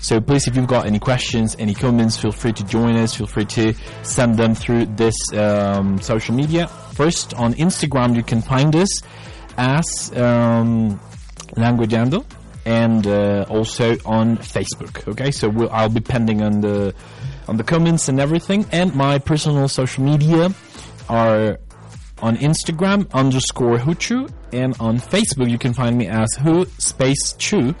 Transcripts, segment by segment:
So please, if you've got any questions, any comments, feel free to join us. Feel free to send them through this um, social media. First, on Instagram, you can find us as um, Languageando and uh, also on Facebook. Okay, so we'll, I'll be pending on the on the comments and everything. And my personal social media are on Instagram underscore Huchu and on Facebook you can find me as Hu space Chu.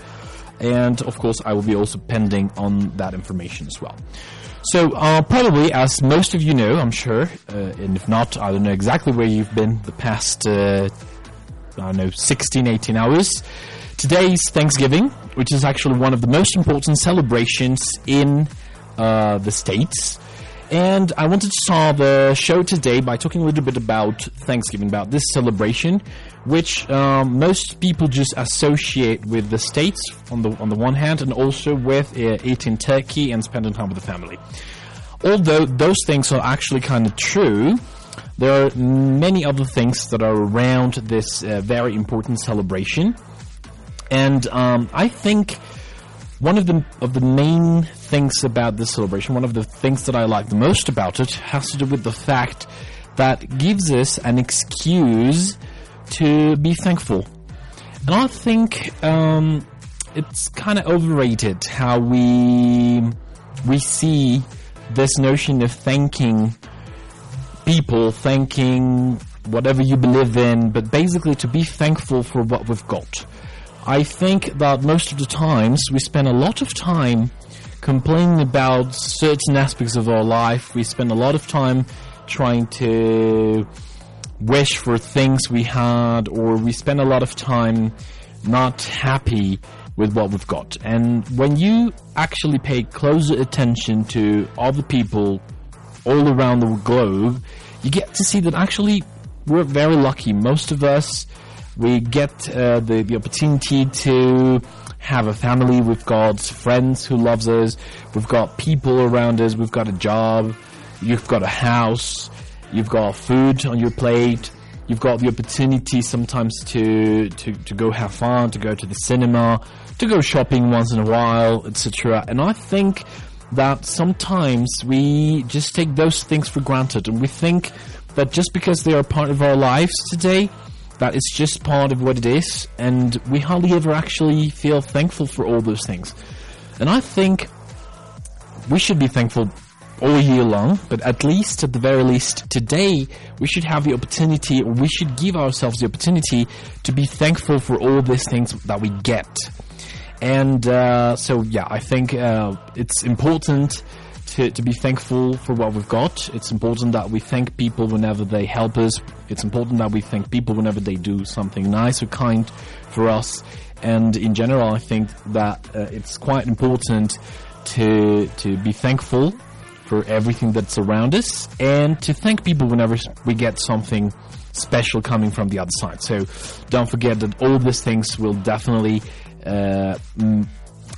And of course, I will be also pending on that information as well. So, uh, probably, as most of you know, I'm sure, uh, and if not, I don't know exactly where you've been the past, uh, I don't know, 16, 18 hours. Today is Thanksgiving, which is actually one of the most important celebrations in uh, the States. And I wanted to start the show today by talking a little bit about Thanksgiving, about this celebration, which um, most people just associate with the states on the on the one hand, and also with uh, eating turkey and spending time with the family. Although those things are actually kind of true, there are many other things that are around this uh, very important celebration, and um, I think one of the of the main things about this celebration, one of the things that I like the most about it, has to do with the fact that gives us an excuse to be thankful. And I think um, it's kind of overrated how we we see this notion of thanking people, thanking whatever you believe in, but basically to be thankful for what we've got. I think that most of the times we spend a lot of time complaining about certain aspects of our life. We spend a lot of time trying to wish for things we had, or we spend a lot of time not happy with what we've got. And when you actually pay closer attention to other people all around the globe, you get to see that actually we're very lucky. Most of us we get uh, the, the opportunity to have a family. We've got friends who loves us. We've got people around us. We've got a job. You've got a house. You've got food on your plate. You've got the opportunity sometimes to, to, to go have fun, to go to the cinema, to go shopping once in a while, etc. And I think that sometimes we just take those things for granted and we think that just because they are part of our lives today, that it's just part of what it is, and we hardly ever actually feel thankful for all those things. And I think we should be thankful all year long, but at least, at the very least, today, we should have the opportunity, we should give ourselves the opportunity to be thankful for all these things that we get. And uh, so, yeah, I think uh, it's important to, to be thankful for what we've got. It's important that we thank people whenever they help us. It's important that we thank people whenever they do something nice or kind for us. And in general, I think that uh, it's quite important to to be thankful for everything that's around us and to thank people whenever we get something special coming from the other side. So don't forget that all these things will definitely uh,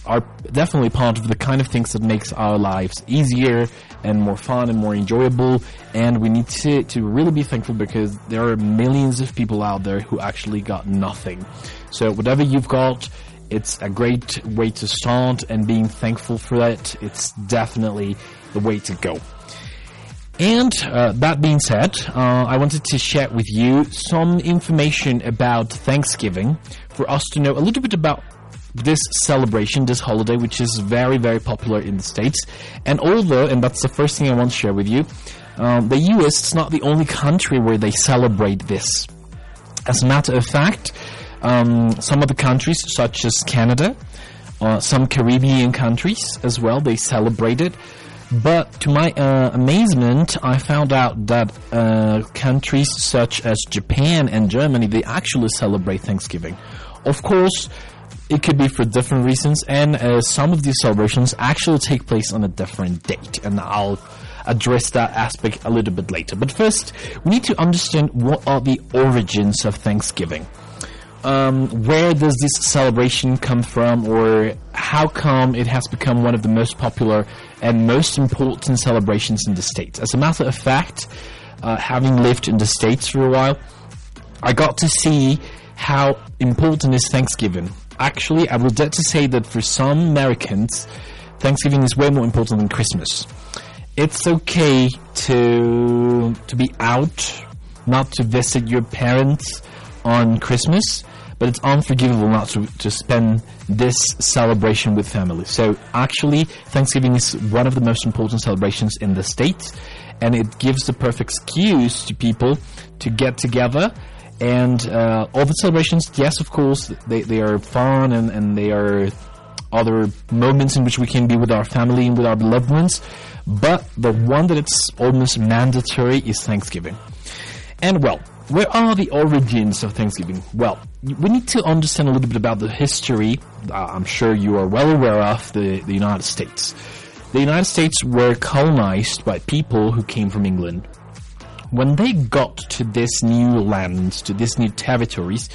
are definitely part of the kind of things that makes our lives easier and more fun and more enjoyable. And we need to, to really be thankful because there are millions of people out there who actually got nothing. So whatever you've got, it's a great way to start and being thankful for that. It's definitely the way to go. And uh, that being said, uh, I wanted to share with you some information about Thanksgiving for us to know a little bit about this celebration, this holiday, which is very, very popular in the States. And although, and that's the first thing I want to share with you, um, the US is not the only country where they celebrate this. As a matter of fact, um, some of the countries, such as Canada, uh, some Caribbean countries as well, they celebrate it. But to my uh, amazement, I found out that uh, countries such as Japan and Germany, they actually celebrate Thanksgiving. Of course, it could be for different reasons, and uh, some of these celebrations actually take place on a different date, and I'll address that aspect a little bit later. But first, we need to understand what are the origins of Thanksgiving. Um, where does this celebration come from, or how come it has become one of the most popular and most important celebrations in the States? As a matter of fact, uh, having lived in the States for a while, I got to see how important is Thanksgiving actually, I would dare to say that for some Americans, Thanksgiving is way more important than Christmas. It's okay to to be out, not to visit your parents on Christmas, but it's unforgivable not to, to spend this celebration with family. So actually, Thanksgiving is one of the most important celebrations in the States, and it gives the perfect excuse to people to get together. And uh, all the celebrations, yes, of course, they, they are fun and, and they are other moments in which we can be with our family and with our loved ones. But the one that it's almost mandatory is Thanksgiving. And well, where are the origins of Thanksgiving? Well, we need to understand a little bit about the history. Uh, I'm sure you are well aware of the, the United States. The United States were colonized by people who came from England. When they got to this new lands, to these new territories,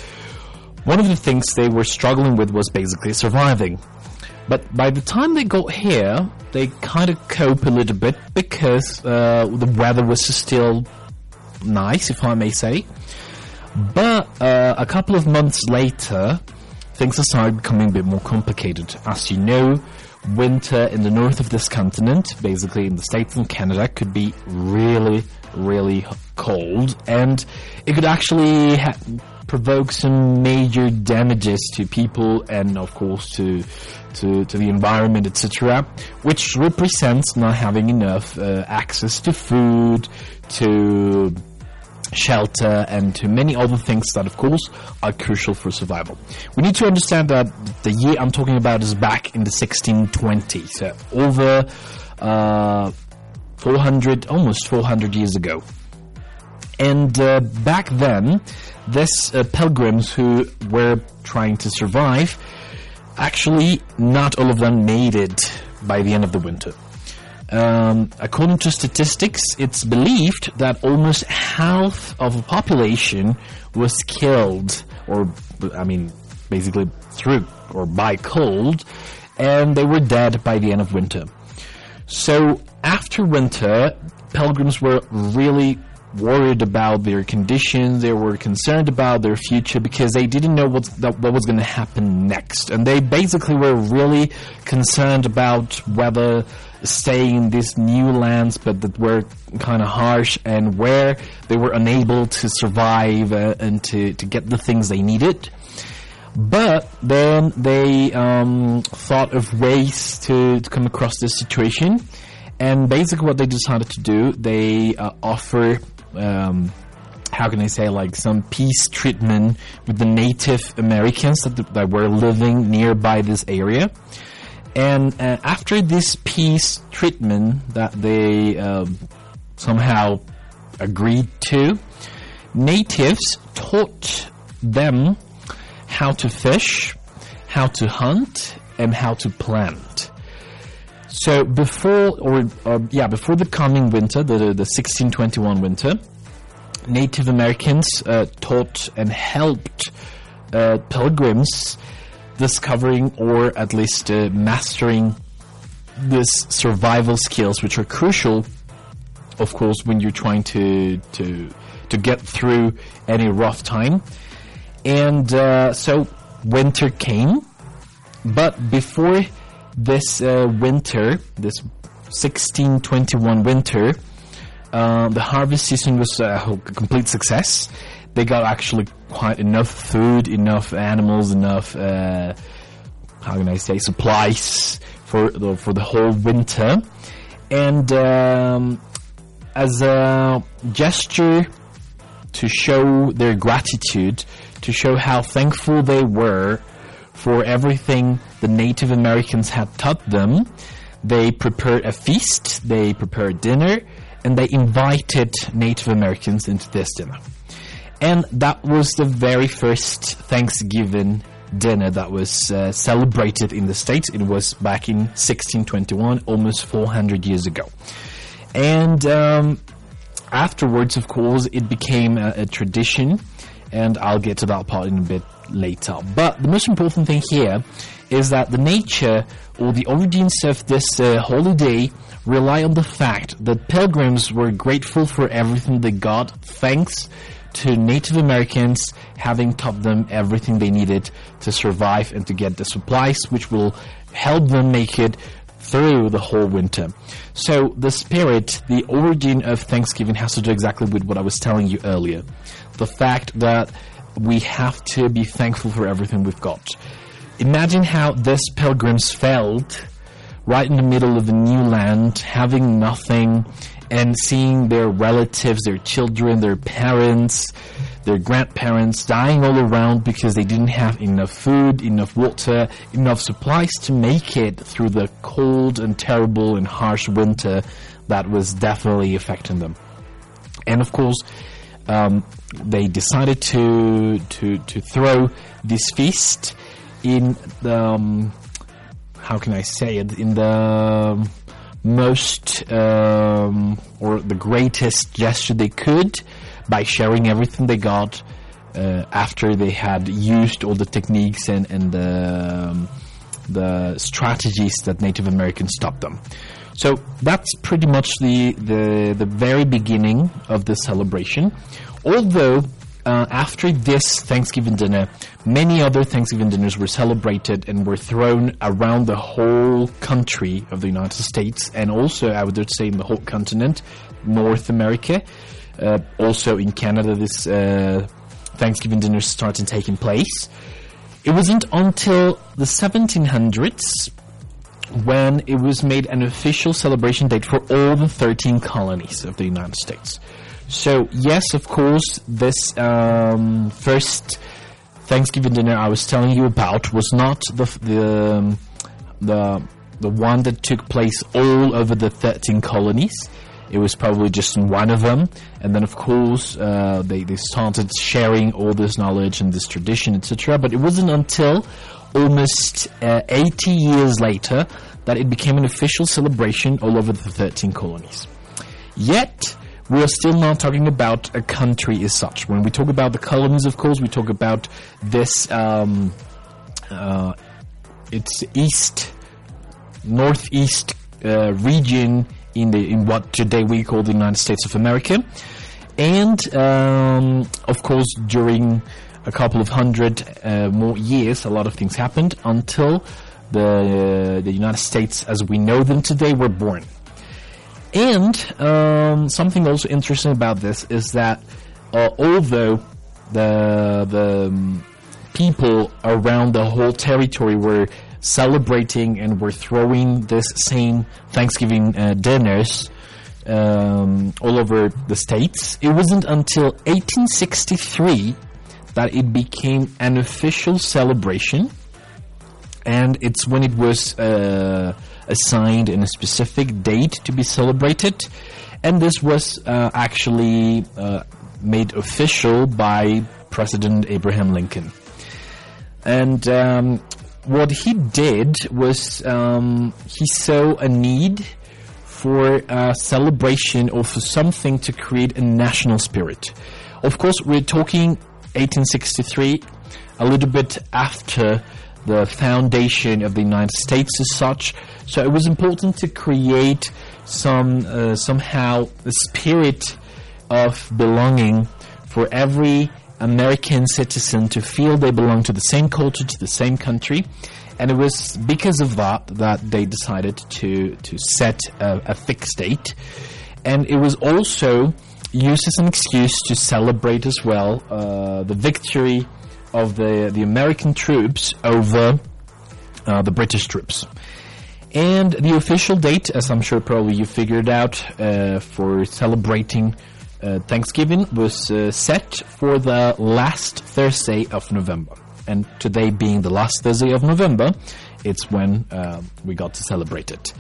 one of the things they were struggling with was basically surviving. But by the time they got here, they kind of cope a little bit because uh, the weather was still nice, if I may say. But uh, a couple of months later, things started becoming a bit more complicated. As you know, winter in the north of this continent, basically in the States and Canada, could be really, really cold, and it could actually provoke some major damages to people and, of course, to to, to the environment, etc., which represents not having enough uh, access to food, to shelter, and to many other things that, of course, are crucial for survival. We need to understand that the year I'm talking about is back in the 1620s, so over uh, 400, almost 400 years ago. And uh, back then, this uh, pilgrims who were trying to survive, actually, not all of them made it by the end of the winter. Um, according to statistics, it's believed that almost half of the population was killed, or I mean, basically through or by cold, and they were dead by the end of winter. So after winter, pilgrims were really worried about their conditions. They were concerned about their future because they didn't know what what was going to happen next, and they basically were really concerned about whether staying in these new lands, but that were kind of harsh, and where they were unable to survive uh, and to to get the things they needed. But then they um, thought of ways to, to come across this situation. And basically, what they decided to do, they uh, offer um, how can I say, like some peace treatment with the Native Americans that, that were living nearby this area. And uh, after this peace treatment that they um, somehow agreed to, natives taught them how to fish, how to hunt, and how to plant. So before, or uh, yeah, before the coming winter, the the 1621 winter, Native Americans uh, taught and helped uh, pilgrims discovering or at least uh, mastering these survival skills, which are crucial, of course, when you're trying to to to get through any rough time. And uh, so winter came, but before this uh, winter, this 1621 winter, uh, the harvest season was a complete success. They got actually quite enough food, enough animals, enough uh, how can I say supplies for the, for the whole winter, and um, as a gesture to show their gratitude, to show how thankful they were for everything the Native Americans had taught them, they prepared a feast, they prepared dinner, and they invited Native Americans into this dinner. And that was the very first Thanksgiving dinner that was uh, celebrated in the States. It was back in 1621, almost 400 years ago. And um, afterwards, of course, it became a, a tradition, and I'll get to that part in a bit later. But the most important thing here is that the nature or the origins of this uh, holiday rely on the fact that pilgrims were grateful for everything they got thanks to Native Americans, having taught them everything they needed to survive and to get the supplies, which will help them make it through the whole winter. So the spirit, the origin of Thanksgiving has to do exactly with what I was telling you earlier. The fact that we have to be thankful for everything we've got. Imagine how these pilgrims felt right in the middle of a new land, having nothing, and seeing their relatives, their children, their parents, their grandparents dying all around because they didn't have enough food, enough water, enough supplies to make it through the cold and terrible and harsh winter that was definitely affecting them. And of course, um, they decided to to to throw this feast in the um, how can I say it in the most um, or the greatest gesture they could by sharing everything they got uh, after they had used all the techniques and and the um, the strategies that Native Americans taught them. So that's pretty much the the, the very beginning of the celebration. Although uh, after this Thanksgiving dinner, many other Thanksgiving dinners were celebrated and were thrown around the whole country of the United States, and also I would say in the whole continent, North America. Uh, also in Canada, this uh, Thanksgiving dinner started taking place. It wasn't until the 1700s when it was made an official celebration date for all the 13 colonies of the United States. So, yes, of course, this um, first Thanksgiving dinner I was telling you about was not the the um, the the one that took place all over the 13 colonies. It was probably just in one of them, and then of course uh, they they started sharing all this knowledge and this tradition, etc. But it wasn't until almost uh, 80 years later that it became an official celebration all over the 13 colonies. Yet we are still not talking about a country as such. When we talk about the colonies, of course, we talk about this. Um, uh, it's east, northeast uh, region in the in what today we call the United States of America, and um, of course during a couple of hundred uh, more years, a lot of things happened until the the United States as we know them today were born. And um, something also interesting about this is that uh, although the the um, people around the whole territory were celebrating and were throwing this same Thanksgiving uh, dinners um, all over the states, it wasn't until 1863 that it became an official celebration, and it's when it was uh, assigned in a specific date to be celebrated, and this was uh, actually uh, made official by President Abraham Lincoln. And um, what he did was um, he saw a need for a celebration or for something to create a national spirit. Of course, we're talking 1863, a little bit after the foundation of the United States as such. So it was important to create some uh, somehow a spirit of belonging for every American citizen to feel they belong to the same culture, to the same country. And it was because of that that they decided to, to set a, a fixed date. And it was also used as an excuse to celebrate as well uh, the victory of the, the American troops over uh, the British troops. And the official date, as I'm sure probably you figured out, uh, for celebrating uh, Thanksgiving was uh, set for the last Thursday of November. And today being the last Thursday of November, it's when uh, we got to celebrate it.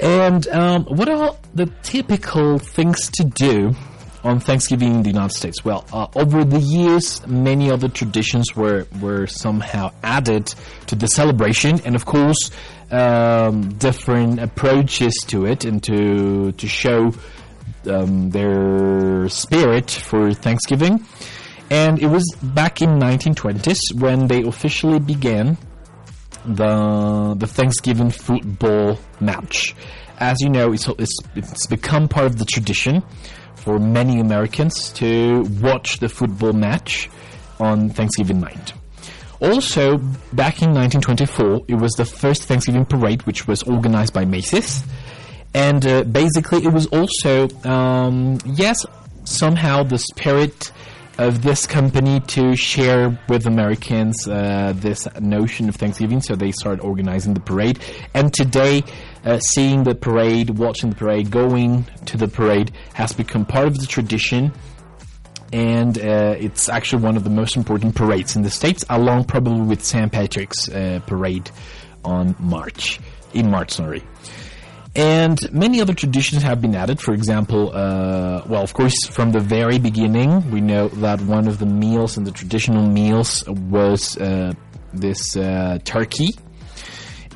And um, what are the typical things to do on Thanksgiving in the United States? Well, uh, over the years, many other traditions were were somehow added to the celebration, and of course, um, different approaches to it, and to to show um, their spirit for Thanksgiving. And it was back in 1920s when they officially began the the Thanksgiving football match. As you know, it's, it's, it's become part of the tradition for many Americans to watch the football match on Thanksgiving night. Also, back in 1924, it was the first Thanksgiving parade, which was organized by Macy's. And uh, basically, it was also, um, yes, somehow the spirit of this company to share with Americans uh, this notion of Thanksgiving. So they started organizing the parade. And today, uh, seeing the parade, watching the parade, going to the parade has become part of the tradition. And uh, it's actually one of the most important parades in the States, along probably with St. Patrick's uh, parade on March, in March, sorry. And many other traditions have been added. For example, uh, well, of course, from the very beginning, we know that one of the meals and the traditional meals was uh, this uh, turkey.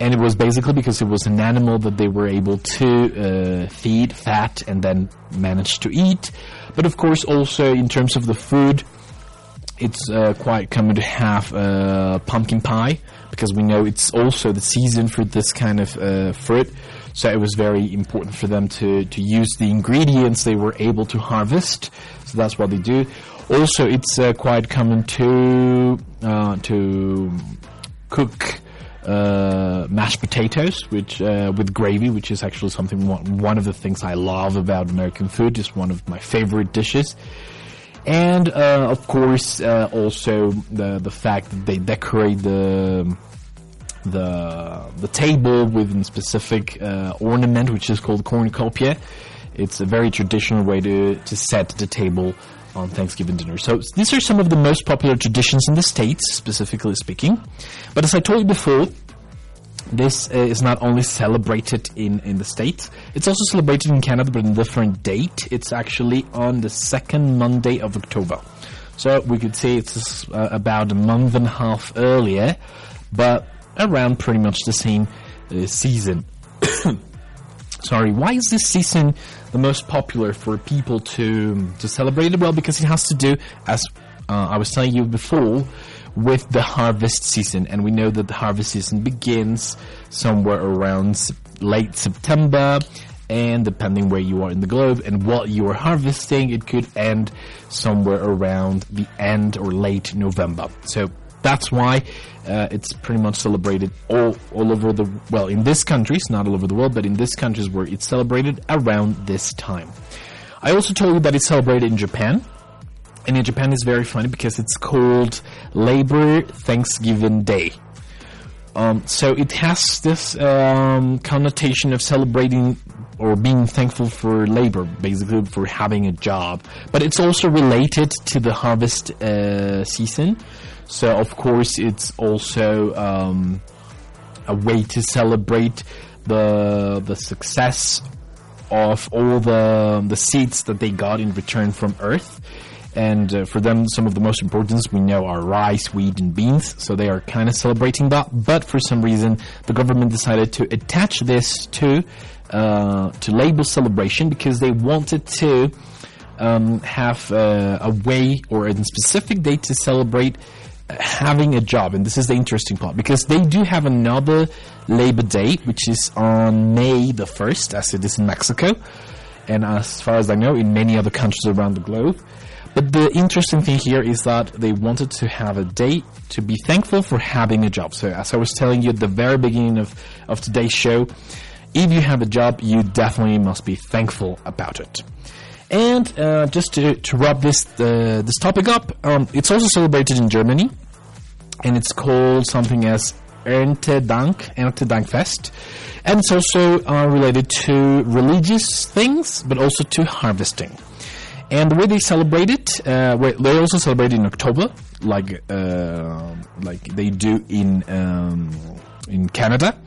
And it was basically because it was an animal that they were able to uh, feed, fat, and then manage to eat. But of course, also in terms of the food, it's uh, quite common to have uh, pumpkin pie because we know it's also the season for this kind of fruit. So it was very important for them to, to use the ingredients they were able to harvest. So that's what they do. Also, it's uh, quite common to uh, to cook uh, mashed potatoes, which uh, with gravy, which is actually something one, of the things I love about American food. It's one of my favorite dishes. And uh, of course, uh, also the the fact that they decorate the the the table with a specific uh, ornament, which is called cornucopia. It's a very traditional way to to set the table on Thanksgiving dinner. So these are some of the most popular traditions in the states, specifically speaking. But as I told you before, this uh, is not only celebrated in, in the States, it's also celebrated in Canada, but in a different date. It's actually on the second Monday of October. So we could say it's uh, about a month and a half earlier, but around pretty much the same uh, season. Sorry, why is this season the most popular for people to to celebrate it? Well, because it has to do, as uh, I was telling you before, with the harvest season, and we know that the harvest season begins somewhere around late September. And depending where you are in the globe and what you are harvesting, it could end somewhere around the end or late November. So that's why uh, it's pretty much celebrated all all over the well in this countries, not all over the world, but in this countries where it's celebrated around this time. I also told you that it's celebrated in Japan. And in Japan, it's very funny because it's called Labor Thanksgiving Day. Um, so it has this um, connotation of celebrating or being thankful for labor, basically for having a job. But it's also related to the harvest uh, season. So of course, it's also um, a way to celebrate the the success of all the the seeds that they got in return from Earth. And uh, for them, some of the most important we know are rice, wheat, and beans. So they are kind of celebrating that. But for some reason, the government decided to attach this to uh, to label celebration because they wanted to um, have uh, a way or a specific date to celebrate having a job, and this is the interesting part because they do have another Labor Day, which is on May the 1st, as it is in Mexico, and as far as I know, in many other countries around the globe. But the interesting thing here is that they wanted to have a day to be thankful for having a job. So, as I was telling you at the very beginning of, of today's show, if you have a job, you definitely must be thankful about it. And uh, just to, to wrap this uh, this topic up, um, it's also celebrated in Germany, and it's called something as Erntedank, Erntedankfest, and it's also uh, related to religious things, but also to harvesting. And the way they celebrate it, uh, they also celebrate in October, like uh, like they do in um, in Canada.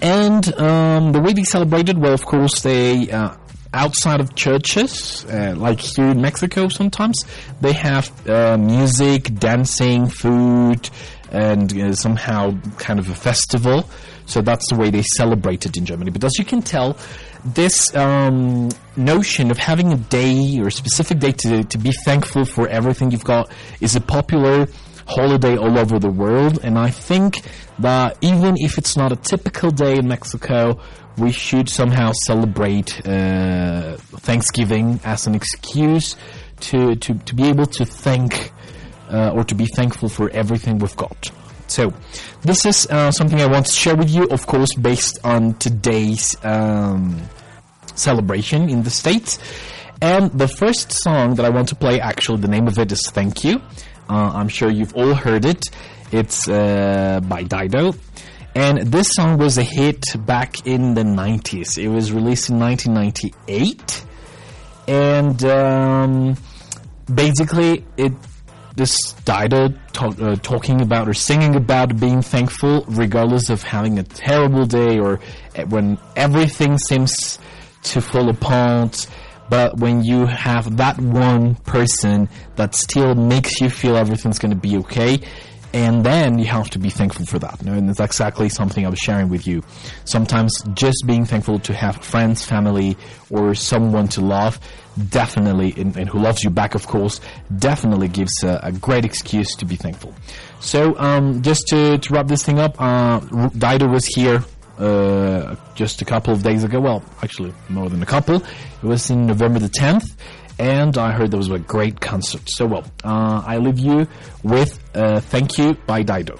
And um, the way they celebrate it, well, of course, they uh, outside of churches, uh, like here in Mexico sometimes, they have uh, music, dancing, food, and uh, somehow kind of a festival. So that's the way they celebrate it in Germany. But as you can tell, this um, notion of having a day or a specific day to, to be thankful for everything you've got is a popular holiday all over the world. And I think that even if it's not a typical day in Mexico, we should somehow celebrate uh, Thanksgiving as an excuse to, to, to be able to thank uh, or to be thankful for everything we've got. So, this is uh, something I want to share with you, of course, based on today's um, celebration in the States. And the first song that I want to play, actually, the name of it is Thank You. Uh, I'm sure you've all heard it. It's uh, by Dido. And this song was a hit back in the 90s. It was released in 1998. And um, basically, it this Dido talk, uh, talking about or singing about being thankful regardless of having a terrible day or when everything seems to fall apart. But when you have that one person that still makes you feel everything's going to be okay, and then you have to be thankful for that. And it's exactly something I was sharing with you. Sometimes just being thankful to have friends, family, or someone to love, definitely, and, and who loves you back, of course, definitely gives a, a great excuse to be thankful. So, um, just to, to wrap this thing up, uh, Dido was here uh, just a couple of days ago. Well, actually, more than a couple. It was in November the 10th and I heard there was a great concert. So, well, uh, I leave you with uh, Thank You by Dido.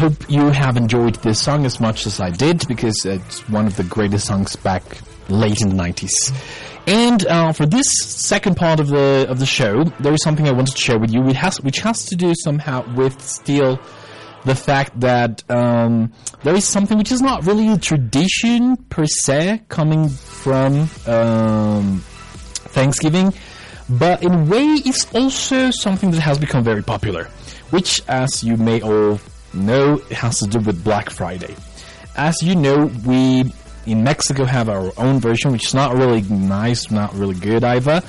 Hope you have enjoyed this song as much as I did because it's one of the greatest songs back late in the 90s. And uh, for this second part of the of the show, there is something I wanted to share with you, which has which has to do somehow with still the fact that um, there is something which is not really a tradition per se coming from um, Thanksgiving, but in a way it's also something that has become very popular, which, as you may all know, has to do with Black Friday. As you know, we in Mexico have our own version, which is not really nice, not really good either.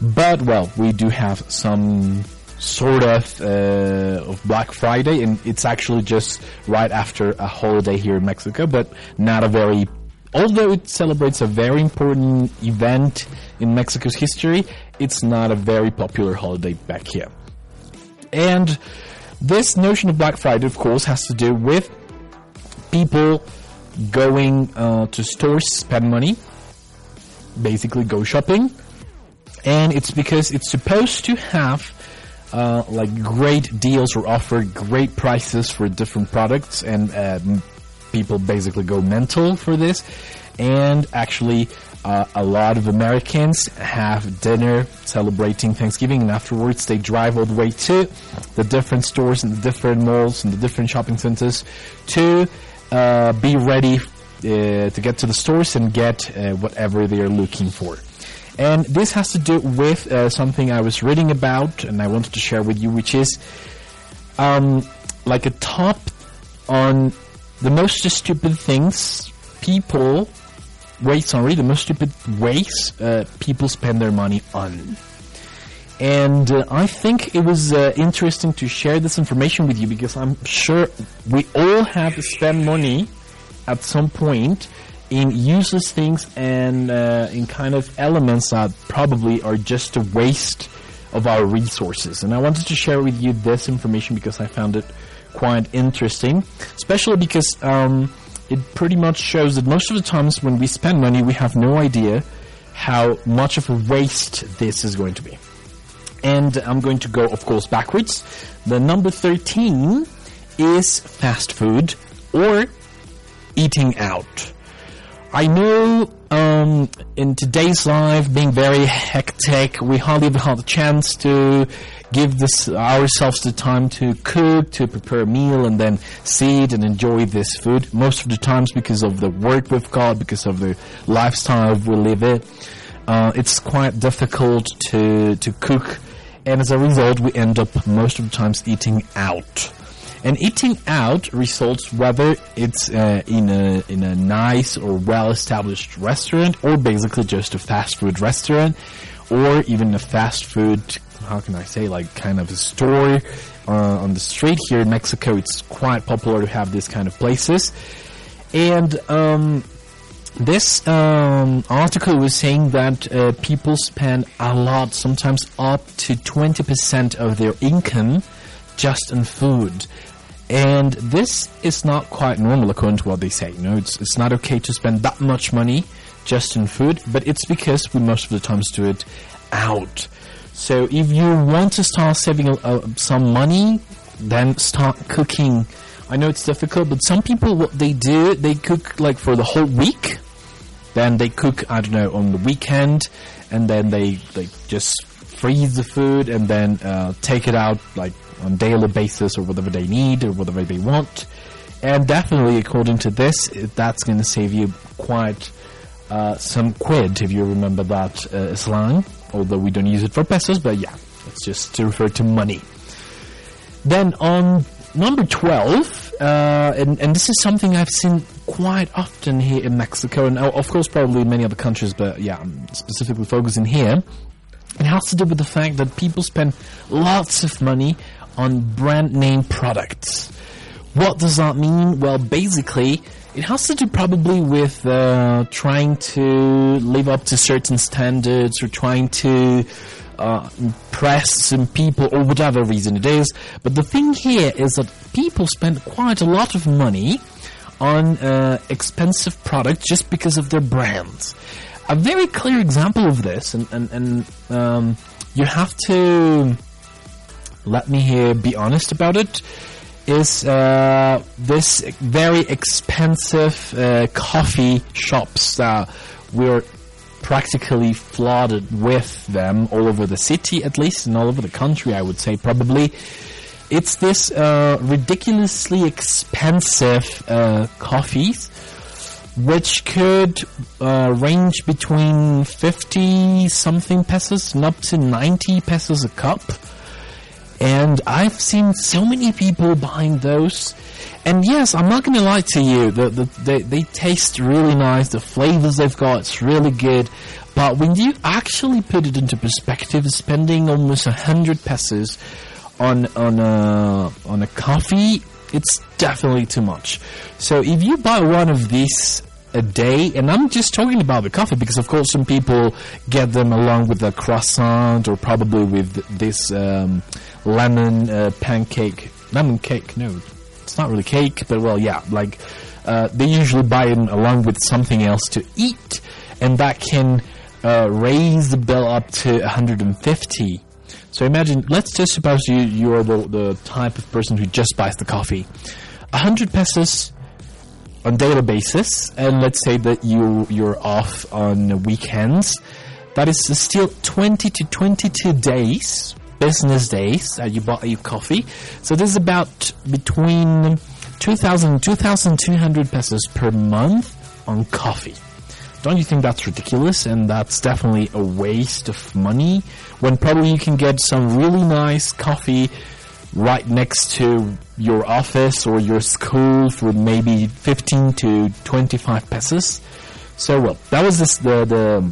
But well, we do have some sort of uh, of Black Friday, and it's actually just right after a holiday here in Mexico, but not a very. Although it celebrates a very important event in Mexico's history, it's not a very popular holiday back here. And this notion of Black Friday, of course, has to do with people going uh, to stores, spend money, basically go shopping, and it's because it's supposed to have uh, like great deals or offer great prices for different products, and uh, people basically go mental for this. And actually, uh, a lot of Americans have dinner celebrating Thanksgiving, and afterwards they drive all the way to the different stores and the different malls and the different shopping centers to uh, be ready uh, to get to the stores and get uh, whatever they are looking for. And this has to do with uh, something I was reading about and I wanted to share with you, which is um, like a top on the most stupid things people wait, sorry, the most stupid ways uh, people spend their money on. And uh, I think it was uh, interesting to share this information with you because I'm sure we all have spent money at some point in useless things and uh, in kind of elements that probably are just a waste of our resources. And I wanted to share with you this information because I found it quite interesting, especially because um, it pretty much shows that most of the times when we spend money, we have no idea how much of a waste this is going to be. And I'm going to go, of course, backwards. The number 13 is fast food or eating out. I know um, in today's life, being very hectic, we hardly ever have the chance to give this ourselves the time to cook, to prepare a meal, and then sit and enjoy this food. Most of the times, because of the work we've got, because of the lifestyle we live it, uh, it's quite difficult to to cook, and as a result, we end up most of the times eating out. And eating out results whether it's uh, in a in a nice or well established restaurant, or basically just a fast food restaurant, or even a fast food. How can I say like kind of a store uh, on the street here in Mexico? It's quite popular to have these kind of places, and. Um, this um, article was saying that uh, people spend a lot, sometimes up to 20% of their income just on food. And this is not quite normal according to what they say. You know, it's, it's not okay to spend that much money just in food, but it's because we most of the times do it out. So if you want to start saving uh, some money, then start cooking. I know it's difficult, but some people, what they do, they cook like for the whole week. Then they cook, I don't know, on the weekend, and then they, they just freeze the food and then uh, take it out like on daily basis or whatever they need or whatever they want. And definitely, according to this, that's going to save you quite uh, some quid if you remember that uh, slang. Although we don't use it for pesos, but yeah, it's just to refer to money. Then on number 12, uh, and, and this is something I've seen quite often here in Mexico, and of course, probably many other countries, but yeah, I'm specifically focusing here. It has to do with the fact that people spend lots of money on brand name products. What does that mean? Well, basically, it has to do probably with uh, trying to live up to certain standards or trying to uh, impress some people or whatever reason it is. But the thing here is that people spend quite a lot of money on uh, expensive products just because of their brands. A very clear example of this, and, and, and um, you have to let me here be honest about it. is uh, this very expensive uh, coffee shops that we're practically flooded with them all over the city, at least, and all over the country, I would say, probably. It's this uh, ridiculously expensive uh, coffees, which could uh, range between 50 something pesos and up to 90 pesos a cup. And I've seen so many people buying those. And yes, I'm not going to lie to you. The, the, they, they taste really nice. The flavors they've got, it's really good. But when you actually put it into perspective, spending almost a hundred pesos on on a on a coffee, it's definitely too much. So if you buy one of these a day, and I'm just talking about the coffee because, of course, some people get them along with a croissant or probably with this um, lemon uh, pancake, lemon cake. No, it's not really cake, but well, yeah, like uh, they usually buy them along with something else to eat, and that can uh, raise the bill up to 150. So imagine, let's just suppose you you're the the type of person who just buys the coffee, 100 pesos on daily basis, and let's say that you you're off on weekends, that is still 20 to 22 days, business days that you buy your coffee. So this is about between 2,000 and 2,200 pesos per month on coffee. Don't you think that's ridiculous? And that's definitely a waste of money when probably you can get some really nice coffee right next to your office or your school for maybe 15 to 25 pesos. So, well, that was this, the, the,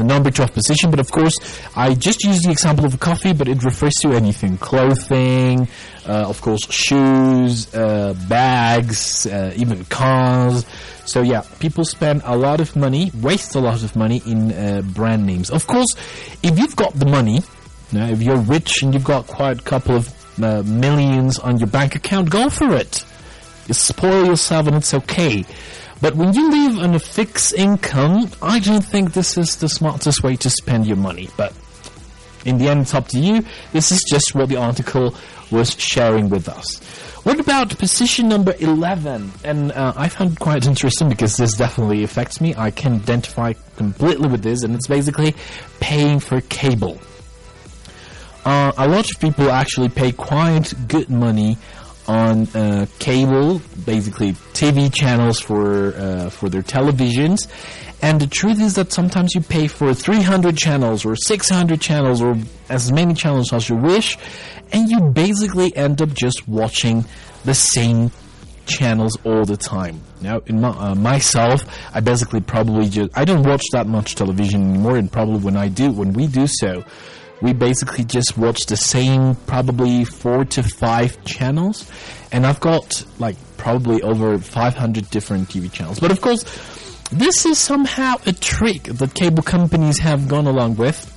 the number 12 position, but of course, I just used the example of a coffee, but it refers to anything clothing, uh, of course, shoes, uh, bags, uh, even cars. So, yeah, people spend a lot of money, waste a lot of money in uh, brand names. Of course, if you've got the money, you know, if you're rich and you've got quite a couple of uh, millions on your bank account, go for it. You spoil yourself and it's okay. But when you live on a fixed income, I don't think this is the smartest way to spend your money. But in the end, it's up to you. This is just what the article was sharing with us. What about position number 11? And uh, I found it quite interesting because this definitely affects me. I can identify completely with this, and it's basically paying for cable. Uh, a lot of people actually pay quite good money on uh, cable, basically TV channels for uh, for their televisions. And the truth is that sometimes you pay for 300 channels or 600 channels or as many channels as you wish, and you basically end up just watching the same channels all the time. Now, in my, uh, myself, I basically probably just I don't watch that much television anymore, and probably when I do, when we do so, we basically just watch the same probably four to five channels. And I've got like probably over 500 different TV channels. But of course this is somehow a trick that cable companies have gone along with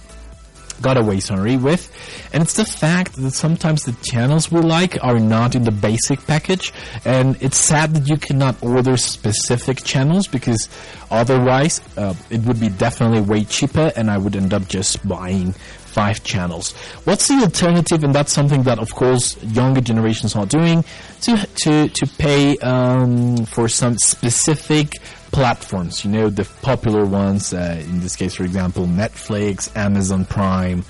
got away sorry with. And it's the fact that sometimes the channels we like are not in the basic package. And it's sad that you cannot order specific channels because otherwise uh, it would be definitely way cheaper and I would end up just buying five channels. What's the alternative? And that's something that, of course, younger generations are doing to to to pay um, for some specific platforms. You know, the popular ones. Uh, in this case, for example, Netflix, Amazon Prime.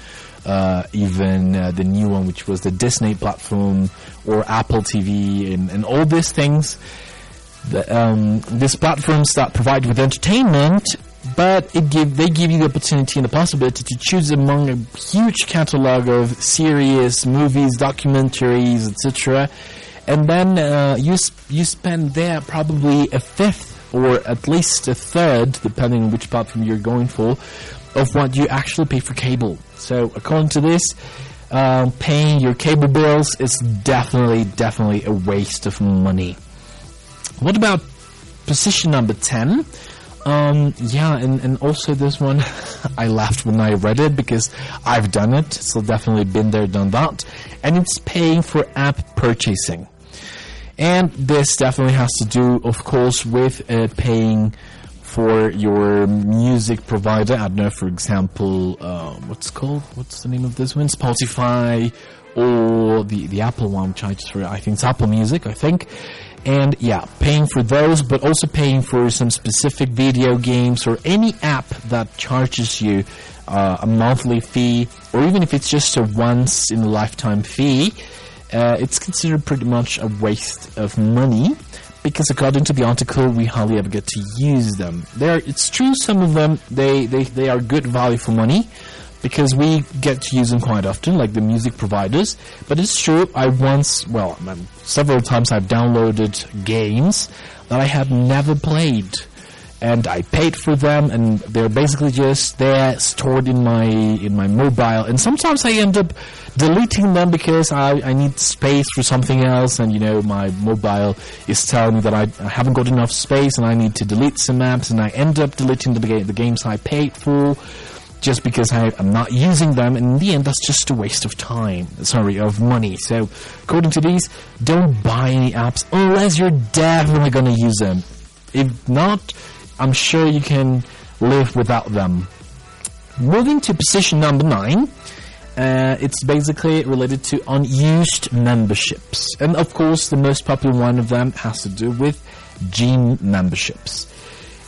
Uh, even uh, the new one, which was the Disney platform or Apple TV, and, and all these things. The, um, these platforms that provide with entertainment but it give they give you the opportunity and the possibility to choose among a huge catalog of series, movies, documentaries, etc. And then uh, you sp- you spend there probably a fifth or at least a third, depending on which platform you're going for, of what you actually pay for cable. So according to this, um, paying your cable bills is definitely definitely a waste of money. What about position number ten? Um, yeah, and, and also this one, I laughed when I read it because I've done it, so definitely been there, done that. And it's paying for app purchasing. And this definitely has to do, of course, with uh, paying for your music provider. I don't know, for example, uh, what's called? What's the name of this one? Spotify or the the Apple one, which I just read. I think it's Apple Music. I think. And yeah, paying for those, but also paying for some specific video games or any app that charges you uh, a monthly fee, or even if it's just a once in a lifetime fee, uh, it's considered pretty much a waste of money because according to the article, we hardly ever get to use them. There, it's true, some of them they, they, they are good value for money because we get to use them quite often, like the music providers. But it's true, I once, well, several times I've downloaded games that I have never played and I paid for them, and they're basically just there stored in my in my mobile. And sometimes I end up deleting them because I, I need space for something else, and you know my mobile is telling me that I, I haven't got enough space, and I need to delete some apps, and I end up deleting the the games I paid for just because I, am not using them, and in the end, that's just a waste of time. Sorry, of money. So, according to these, don't buy any apps unless you're definitely going to use them. If not, I'm sure you can live without them. Moving to position number nine, uh, it's basically related to unused memberships. And of course, the most popular one of them has to do with gym memberships.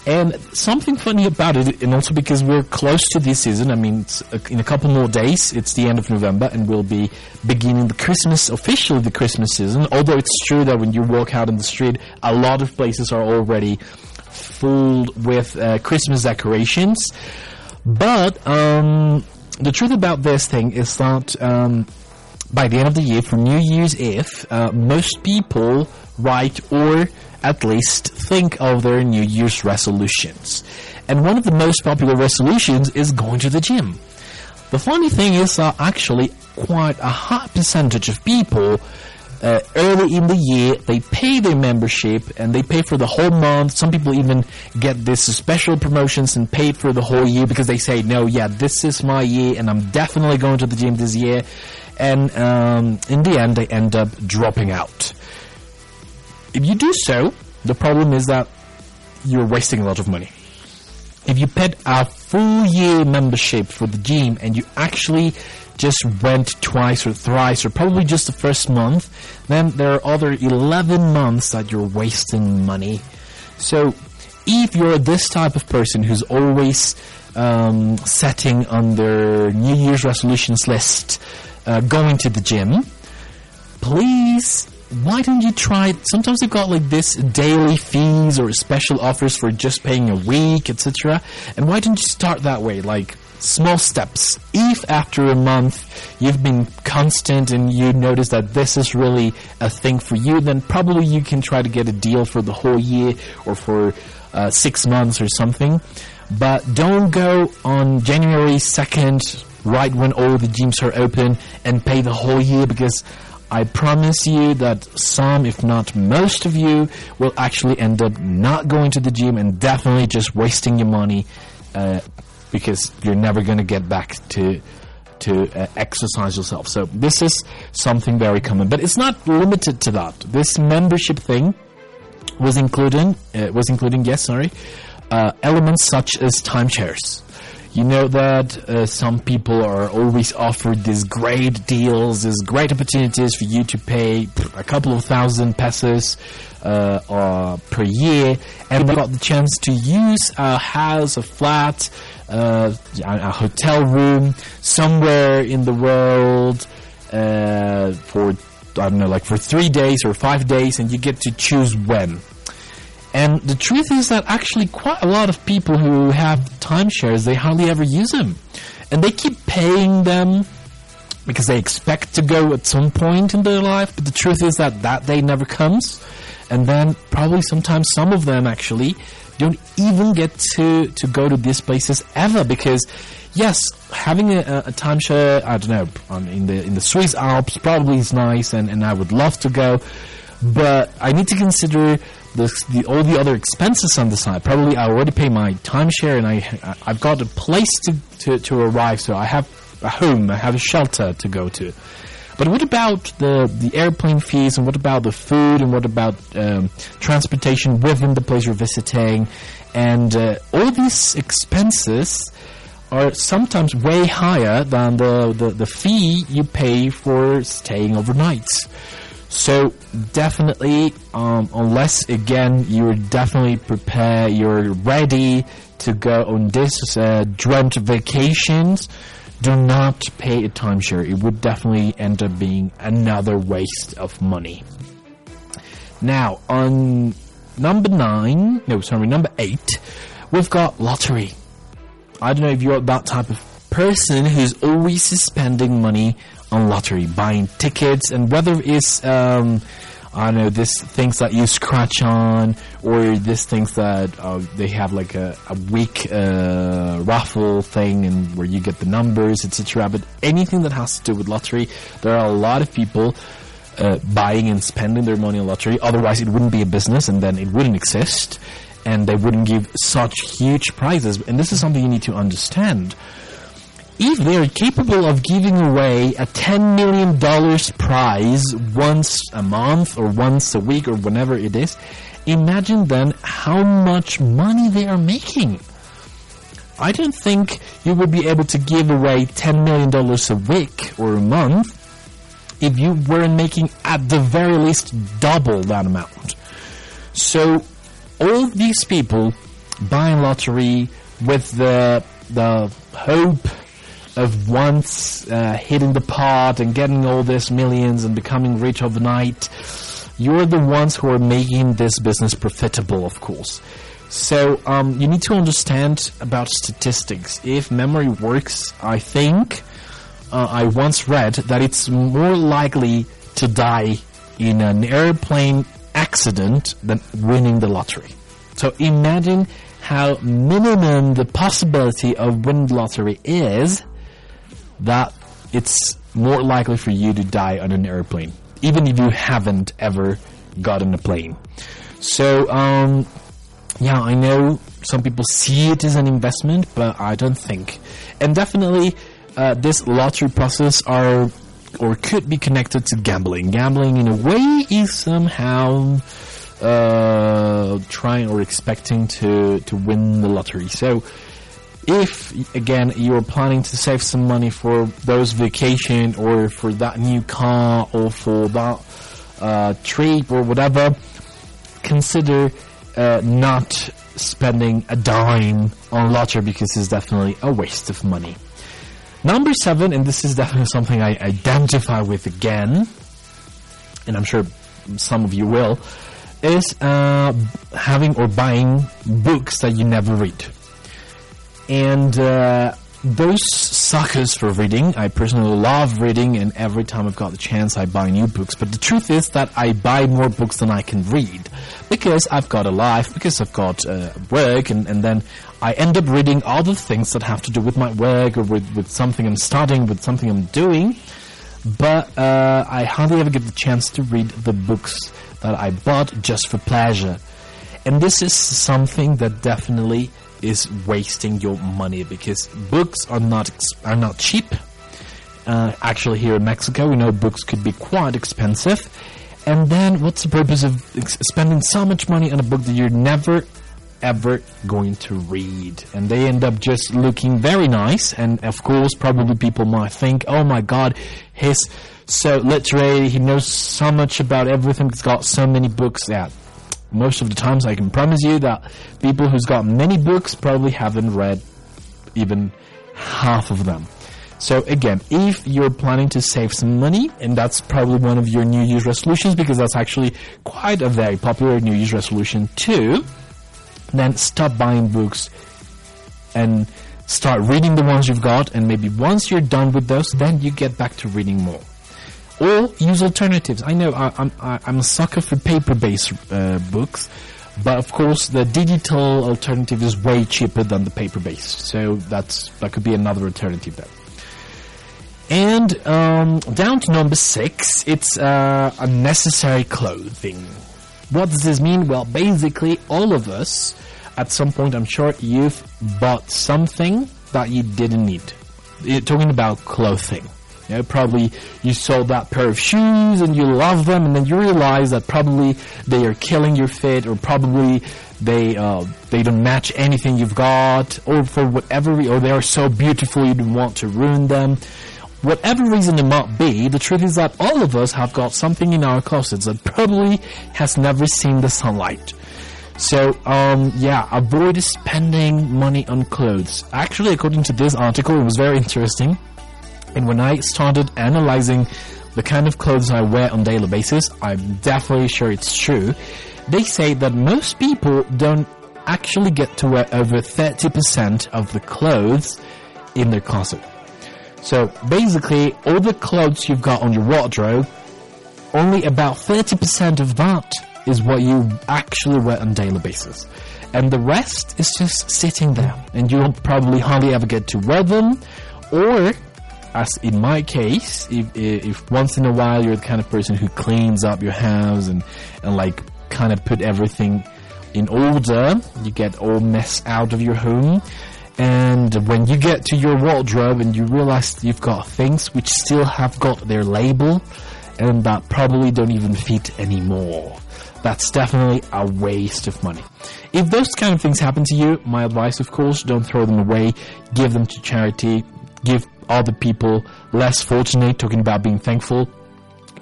And something funny about it, and also because we're close to this season, I mean, in a couple more days, it's the end of November, and we'll be beginning the Christmas, officially the Christmas season. Although it's true that when you walk out in the street, a lot of places are already fooled with uh, Christmas decorations. But um, the truth about this thing is that um, by the end of the year, for New Year's Eve, uh, most people write or at least think of their New Year's resolutions. And one of the most popular resolutions is going to the gym. The funny thing is that actually quite a high percentage of people uh, early in the year they pay their membership and they pay for the whole month some people even get this special promotions and pay for the whole year because they say no yeah this is my year and i'm definitely going to the gym this year and um, in the end they end up dropping out if you do so the problem is that you're wasting a lot of money if you paid a full year membership for the gym and you actually just went twice or thrice or probably just the first month, then there are other 11 months that you're wasting money. So if you're this type of person who's always um, setting on their New Year's resolutions list, uh, going to the gym, please why don't you try? Sometimes they've got like this daily fees or special offers for just paying a week, etc. And why don't you start that way? Like small steps. If after a month you've been constant and you notice that this is really a thing for you, then probably you can try to get a deal for the whole year or for uh, six months or something. But don't go on January 2nd, right when all the gyms are open, and pay the whole year because I promise you that some, if not most of you, will actually end up not going to the gym and definitely just wasting your money uh, because you're never going to get back to to uh, exercise yourself. So this is something very common, but it's not limited to that. This membership thing was including uh, was including yes, sorry, uh, elements such as timeshares. You know that uh, some people are always offered these great deals, these great opportunities for you to pay a couple of thousand pesos uh, uh, per year, and we got the chance to use a house, a flat, uh, a hotel room somewhere in the world uh, for I don't know, like for three days or five days, and you get to choose when. And the truth is that actually quite a lot of people who have timeshares, they hardly ever use them. And they keep paying them because they expect to go at some point in their life, but the truth is that that day never comes. And then probably sometimes some of them actually don't even get to, to go to these places ever because yes, having a, a timeshare, I don't know, um, in the in the Swiss Alps probably is nice, and, and I would love to go, but I need to consider the, the all the other expenses on the side. Probably I already pay my timeshare, and I I've got a place to, to to arrive, so I have a home, I have a shelter to go to. But what about the, the airplane fees and what about the food and what about um, transportation within the place you're visiting and uh, all these expenses are sometimes way higher than the, the, the fee you pay for staying overnight. So definitely, um, unless again you're definitely prepared, you're ready to go on this uh, dreamt vacations, do not pay a timeshare. It would definitely end up being another waste of money. Now on number nine, no, sorry, number eight, we've got lottery. I don't know if you're that type of person who's always spending money on lottery, buying tickets, and whether it's um, I don't know this things that you scratch on, or this things that uh, they have like a, a week uh, raffle thing, and where you get the numbers, etc. But anything that has to do with lottery, there are a lot of people. Uh, buying and spending their money on lottery. Otherwise, it wouldn't be a business, and then it wouldn't exist, and they wouldn't give such huge prizes. And this is something you need to understand if they're capable of giving away a $10 million prize once a month or once a week or whenever it is, imagine then how much money they are making. I don't think you would be able to give away $10 million a week or a month if you weren't making at the very least double that amount. So all these people buying lottery with the the hope of once uh, hitting the pot and getting all these millions and becoming rich overnight, you're the ones who are making this business profitable, of course. So um, you need to understand about statistics. If memory works, I think uh, I once read that it's more likely to die in an airplane accident than winning the lottery. So imagine how minimum the possibility of winning the lottery is that it's more likely for you to die on an airplane, even if you haven't ever gotten a plane. So, um, yeah, I know some people see it as an investment, but I don't think. And definitely, uh, this lottery process are or could be connected to gambling. Gambling, in a way, is somehow uh, trying or expecting to to win the lottery. So if again you're planning to save some money for those vacation or for that new car or for that uh, trip or whatever, consider uh, not spending a dime on lottery because it's definitely a waste of money. Number seven, and this is definitely something I identify with again, and I'm sure some of you will, is uh, having or buying books that you never read and uh, those suckers for reading. I personally love reading, and every time I've got the chance, I buy new books. But the truth is that I buy more books than I can read because I've got a life, because I've got uh, work, and, and then I end up reading other things that have to do with my work or with, with something I'm studying, with something I'm doing. But uh, I hardly ever get the chance to read the books that I bought just for pleasure. And this is something that definitely is wasting your money because books are not are not cheap. Uh, actually, here in Mexico, we know books could be quite expensive. And then, what's the purpose of spending so much money on a book that you're never ever going to read? And they end up just looking very nice. And of course, probably people might think, "Oh my God, he's so literary. He knows so much about everything. He's got so many books." Yeah, most of the times I can promise you that people who's got many books probably haven't read even half of them. So again, if you're planning to save some money, and that's probably one of your New Year's resolutions because that's actually quite a very popular New Year's resolution too, then stop buying books and start reading the ones you've got and maybe once you're done with those, then you get back to reading more or use alternatives. I know I, I'm I'm a sucker for paper-based uh, books, but of course the digital alternative is way cheaper than the paper-based. So that's that could be another alternative there. And um, down to number six, it's uh, unnecessary clothing. What does this mean? Well, basically, all of us, at some point, I'm sure you've bought something that you didn't need. You're talking about clothing You know, probably you sold that pair of shoes and you love them, and then you realize that probably they are killing your fit, or probably they uh, they don't match anything you've got, or for whatever or they are so beautiful you don't want to ruin them. Whatever reason it might be, the truth is that all of us have got something in our closets that probably has never seen the sunlight. So, um, yeah, avoid spending money on clothes. Actually, according to this article, it was very interesting. And when I started analyzing the kind of clothes I wear on daily basis, I'm definitely sure it's true. They say that most people don't actually get to wear over 30% of the clothes in their closet. So basically, all the clothes you've got on your wardrobe, only about 30% of that is what you actually wear on daily basis. And the rest is just sitting there. And you'll probably hardly ever get to wear them. Or, as in my case, if, if once in a while you're the kind of person who cleans up your house and, and like kind of put everything in order, you get all mess out of your home. And when you get to your wardrobe and you realize you've got things which still have got their label and that probably don't even fit anymore. That's definitely a waste of money. If those kind of things happen to you, my advice, of course, don't throw them away. Give them to charity. Give other people less fortunate, talking about being thankful,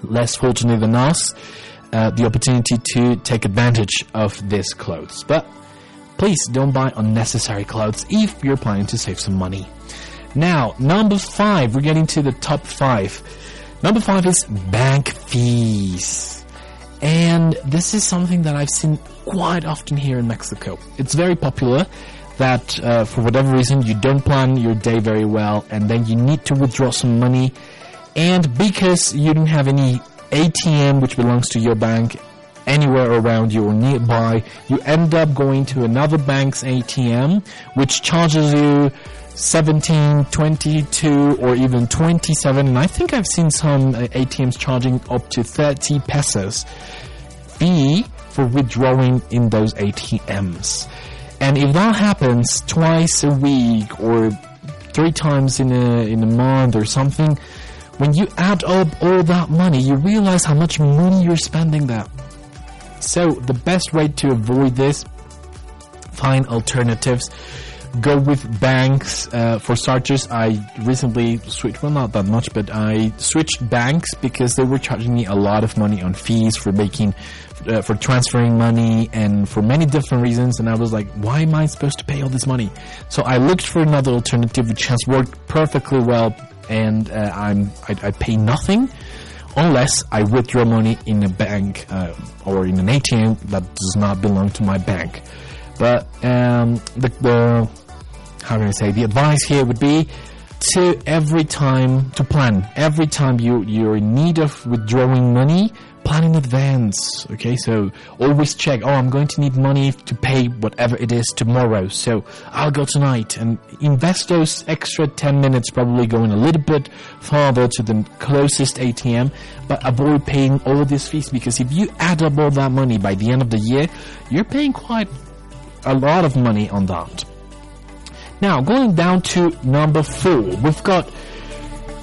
less fortunate than us, uh, the opportunity to take advantage of these clothes. But please don't buy unnecessary clothes if you're planning to save some money. Now, number five, we're getting to the top five. Number five is bank fees. And this is something that I've seen quite often here in Mexico. It's very popular that uh, for whatever reason you don't plan your day very well and then you need to withdraw some money and because you don't have any ATM which belongs to your bank anywhere around you or nearby, you end up going to another bank's ATM, which charges you 17, 22, or even 27. And I think I've seen some uh, ATMs charging up to 30 pesos fee for withdrawing in those ATMs. And if that happens twice a week or three times in a, in a month or something, when you add up all that money, you realize how much money you're spending there. So the best way to avoid this, find alternatives. Go with banks. Uh, for starters, I recently switched, well not that much, but I switched banks because they were charging me a lot of money on fees for making, uh, for transferring money and for many different reasons. And I was like, why am I supposed to pay all this money? So I looked for another alternative which has worked perfectly well and uh, I'm, I, I pay nothing unless I withdraw money in a bank uh, or in an ATM that does not belong to my bank. But um, the, the how can I say the advice here would be to every time to plan every time you you're in need of withdrawing money plan in advance okay? So always check oh i'm going to need money to pay whatever it is tomorrow. So i'll go tonight. And invest those extra 10 minutes probably going a little bit farther to the closest atm but avoid paying all these fees because if you add up all that money by the end of the year you're paying quite a lot of money on that. Now, going down to number four, we've got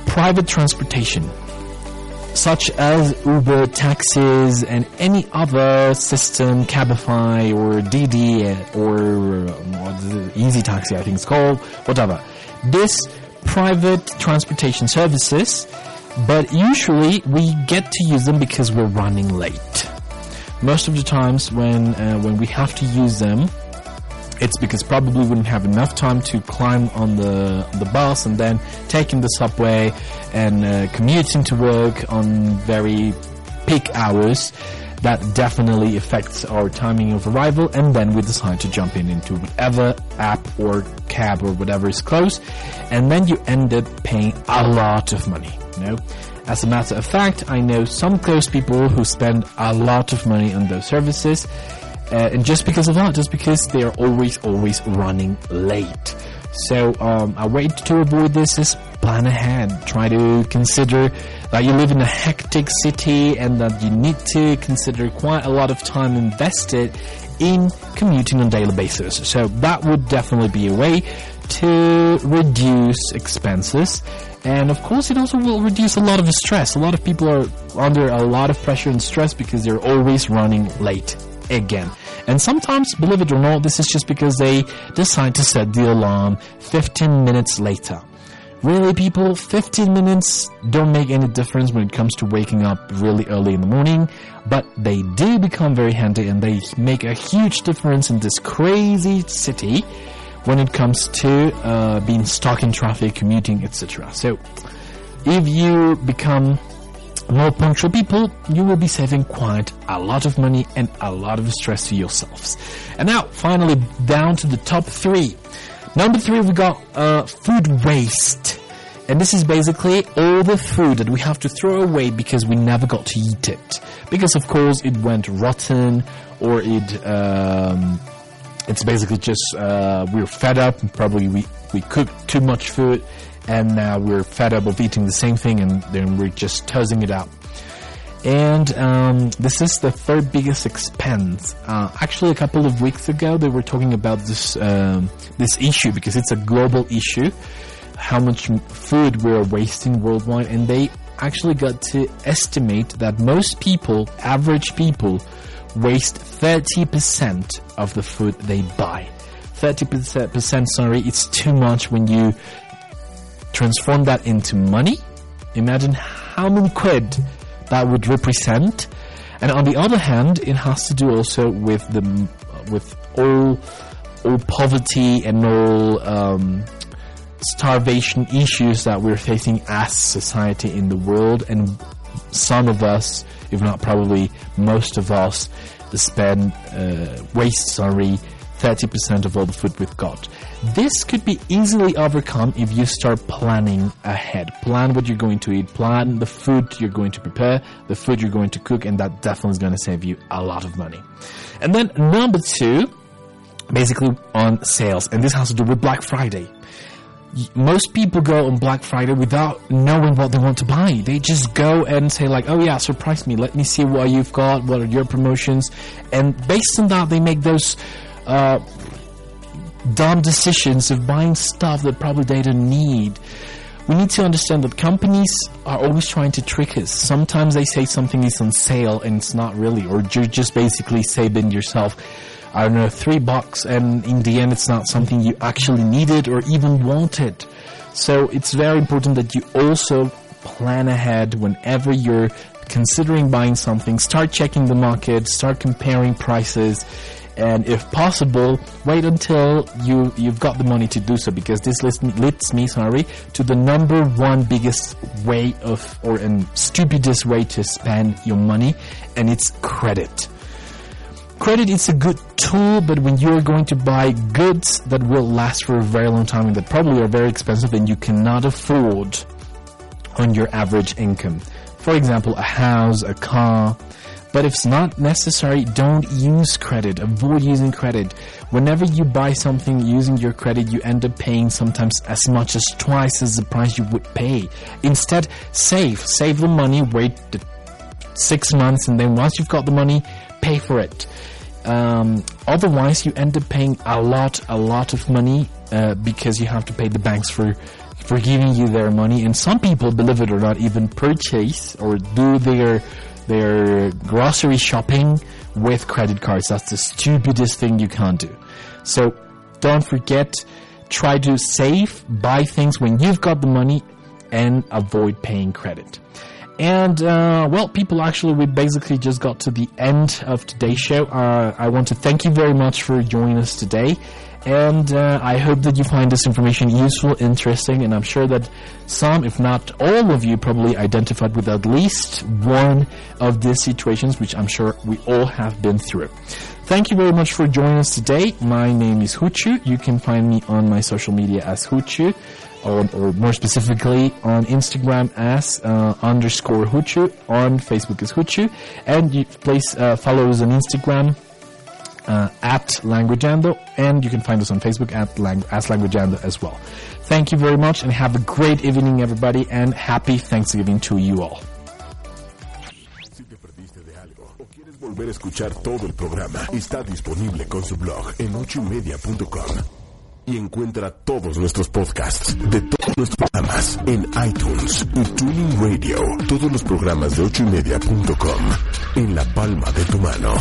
private transportation, such as Uber, taxis, and any other system, Cabify or DiDi or um, Easy Taxi, I think it's called, whatever. This private transportation services, but usually we get to use them because we're running late. Most of the times when uh, when we have to use them, it's because probably wouldn't have enough time to climb on the the bus and then taking the subway and uh, commuting to work on very peak hours. That definitely affects our timing of arrival, and then we decide to jump in into whatever app or cab or whatever is close, and then you end up paying a lot of money. You know, as a matter of fact, I know some close people who spend a lot of money on those services, uh, and just because of that, just because they are always, always running late. So um, a way to avoid this is plan ahead. Try to consider that you live in a hectic city and that you need to consider quite a lot of time invested in commuting on a daily basis. So that would definitely be a way to reduce expenses. And of course, it also will reduce a lot of stress. A lot of people are under a lot of pressure and stress because they're always running late again. And sometimes, believe it or not, this is just because they decide to set the alarm 15 minutes later. Really, people, 15 minutes don't make any difference when it comes to waking up really early in the morning, but they do become very handy and they make a huge difference in this crazy city when it comes to uh, being stuck in traffic, commuting, etc. So, if you become more punctual people, you will be saving quite a lot of money and a lot of stress to yourselves. And now, finally, down to the top three. Number three, we got uh, food waste. And this is basically all the food that we have to throw away because we never got to eat it. Because, of course, it went rotten or it. Um, it's basically just uh, we're fed up. Probably we we cooked too much food, and now we're fed up of eating the same thing, and then we're just tossing it out. And um, this is the third biggest expense. Uh, actually, a couple of weeks ago, they were talking about this um, this issue because it's a global issue. How much food we're wasting worldwide, and they actually got to estimate that most people, average people, waste 30% of the food they buy. 30% sorry, it's too much when you transform that into money. Imagine how many quid that would represent. And on the other hand, it has to do also with the with all all poverty and all um, starvation issues that we're facing as society in the world, and some of us, if not probably most of us, spend uh, waste sorry 30% of all the food we've got. This could be easily overcome if you start planning ahead. Plan what you're going to eat, plan the food you're going to prepare, the food you're going to cook, and that definitely is going to save you a lot of money. And then number two, basically on sales, and this has to do with Black Friday. Most people go on Black Friday without knowing what they want to buy. They just go and say like, "Oh yeah, surprise me. Let me see what you've got. What are your promotions?" And based on that, they make those uh, dumb decisions of buying stuff that probably they don't need. We need to understand that companies are always trying to trick us. Sometimes they say something is on sale and it's not really, or you're just basically saving yourself, I don't know, three bucks, and in the end, it's not something you actually needed or even wanted. So it's very important that you also plan ahead whenever you're considering buying something. Start checking the market, start comparing prices and if possible, wait until you you've got the money to do so because this leads me, leads me sorry to the number one biggest way of or and stupidest way to spend your money, and it's credit. Credit is a good tool, but when you're going to buy goods that will last for a very long time and that probably are very expensive and you cannot afford on your average income. For example, a house, a car, but if it's not necessary, don't use credit. Avoid using credit. Whenever you buy something using your credit, you end up paying sometimes as much as twice as the price you would pay. Instead, save. Save the money, wait six months, and then once you've got the money, pay for it. Um, otherwise, you end up paying a lot, a lot of money uh, because you have to pay the banks for for giving you their money. And some people, believe it or not, even purchase or do their their grocery shopping with credit cards. That's the stupidest thing you can't do. So don't forget, try to save, buy things when you've got the money, and avoid paying credit. And, uh, well, people, actually, we basically just got to the end of today's show. Uh, I want to thank you very much for joining us today. And uh, I hope that you find this information useful, interesting, and I'm sure that some, if not all of you, probably identified with at least one of these situations, which I'm sure we all have been through. Thank you very much for joining us today. My name is Huchu. You can find me on my social media as Huchu, or, or more specifically on Instagram as uh, underscore Huchu, on Facebook as Huchu, and you please uh, follow us on Instagram uh, at Languageando, and you can find us on Facebook at Lang- as Languageando as well. Thank you very much, and have a great evening, everybody, and happy Thanksgiving to you all. Volver a escuchar todo el programa, está disponible con su blog en ochoymedia.com Y encuentra todos nuestros podcasts de todos nuestros programas en iTunes y TuneIn Radio. Todos los programas de ochoymedia.com en la palma de tu mano.